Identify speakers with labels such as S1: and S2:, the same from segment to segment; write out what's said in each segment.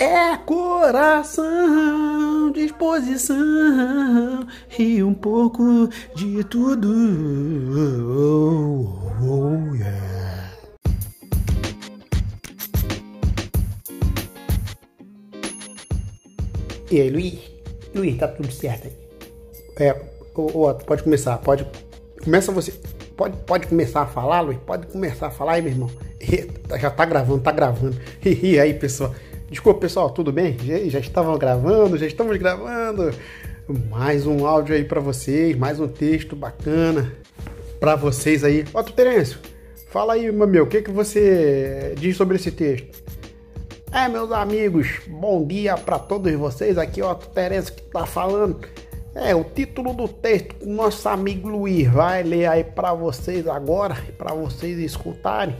S1: É coração, disposição e um pouco de tudo. Oh, oh, yeah. E aí, Luiz? Luiz, tá tudo certo aí? É, pode começar, pode. Começa você. Pode, pode começar a falar, Luiz? Pode começar a falar aí, meu irmão. Já tá gravando, tá gravando. E aí, pessoal? Desculpa, pessoal, tudo bem? Já, estavam gravando, já estamos gravando. Mais um áudio aí para vocês, mais um texto bacana para vocês aí. Ó, Terêncio, fala aí, meu, o que, que você diz sobre esse texto? É, meus amigos, bom dia para todos vocês. Aqui, ó, Terêncio que tá falando. É, o título do texto que nosso amigo Luiz vai ler aí para vocês agora, para vocês escutarem.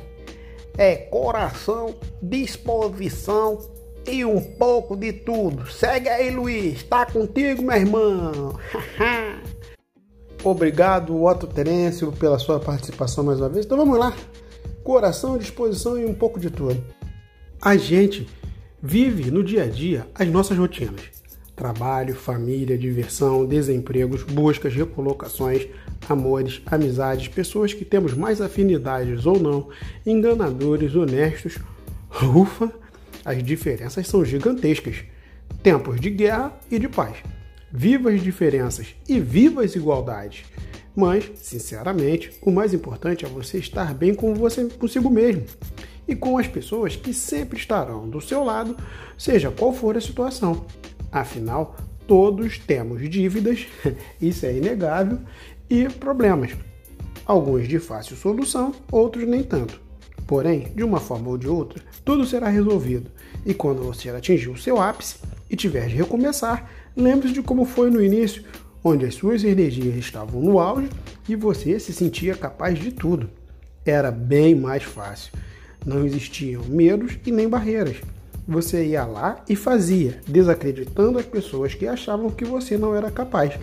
S1: É coração, disposição e um pouco de tudo. Segue aí, Luiz. Tá contigo, meu irmão. Obrigado, Otto Terêncio, pela sua participação mais uma vez. Então vamos lá. Coração, disposição e um pouco de tudo. A gente vive no dia a dia as nossas rotinas trabalho, família, diversão, desempregos, buscas, recolocações, amores, amizades, pessoas que temos mais afinidades ou não, enganadores, honestos. Ufa, as diferenças são gigantescas. Tempos de guerra e de paz. Vivas diferenças e vivas igualdades. Mas, sinceramente, o mais importante é você estar bem com você consigo mesmo e com as pessoas que sempre estarão do seu lado, seja qual for a situação. Afinal, todos temos dívidas, isso é inegável, e problemas. Alguns de fácil solução, outros nem tanto. Porém, de uma forma ou de outra, tudo será resolvido. E quando você atingir o seu ápice e tiver de recomeçar, lembre-se de como foi no início, onde as suas energias estavam no auge e você se sentia capaz de tudo. Era bem mais fácil. Não existiam medos e nem barreiras você ia lá e fazia, desacreditando as pessoas que achavam que você não era capaz.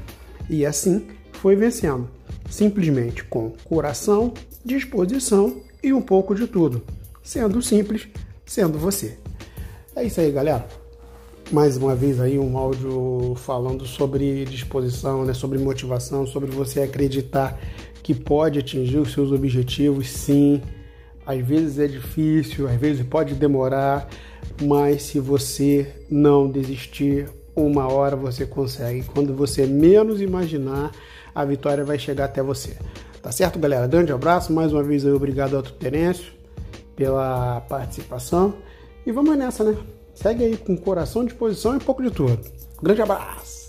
S1: E assim foi vencendo, simplesmente com coração, disposição e um pouco de tudo, sendo simples, sendo você. É isso aí, galera. Mais uma vez aí um áudio falando sobre disposição, né, sobre motivação, sobre você acreditar que pode atingir os seus objetivos, sim. Às vezes é difícil, às vezes pode demorar, mas se você não desistir, uma hora você consegue. Quando você menos imaginar, a vitória vai chegar até você. Tá certo, galera? Grande abraço. Mais uma vez, obrigado ao Terêncio pela participação. E vamos nessa, né? Segue aí com coração, disposição e um pouco de tudo. Grande abraço!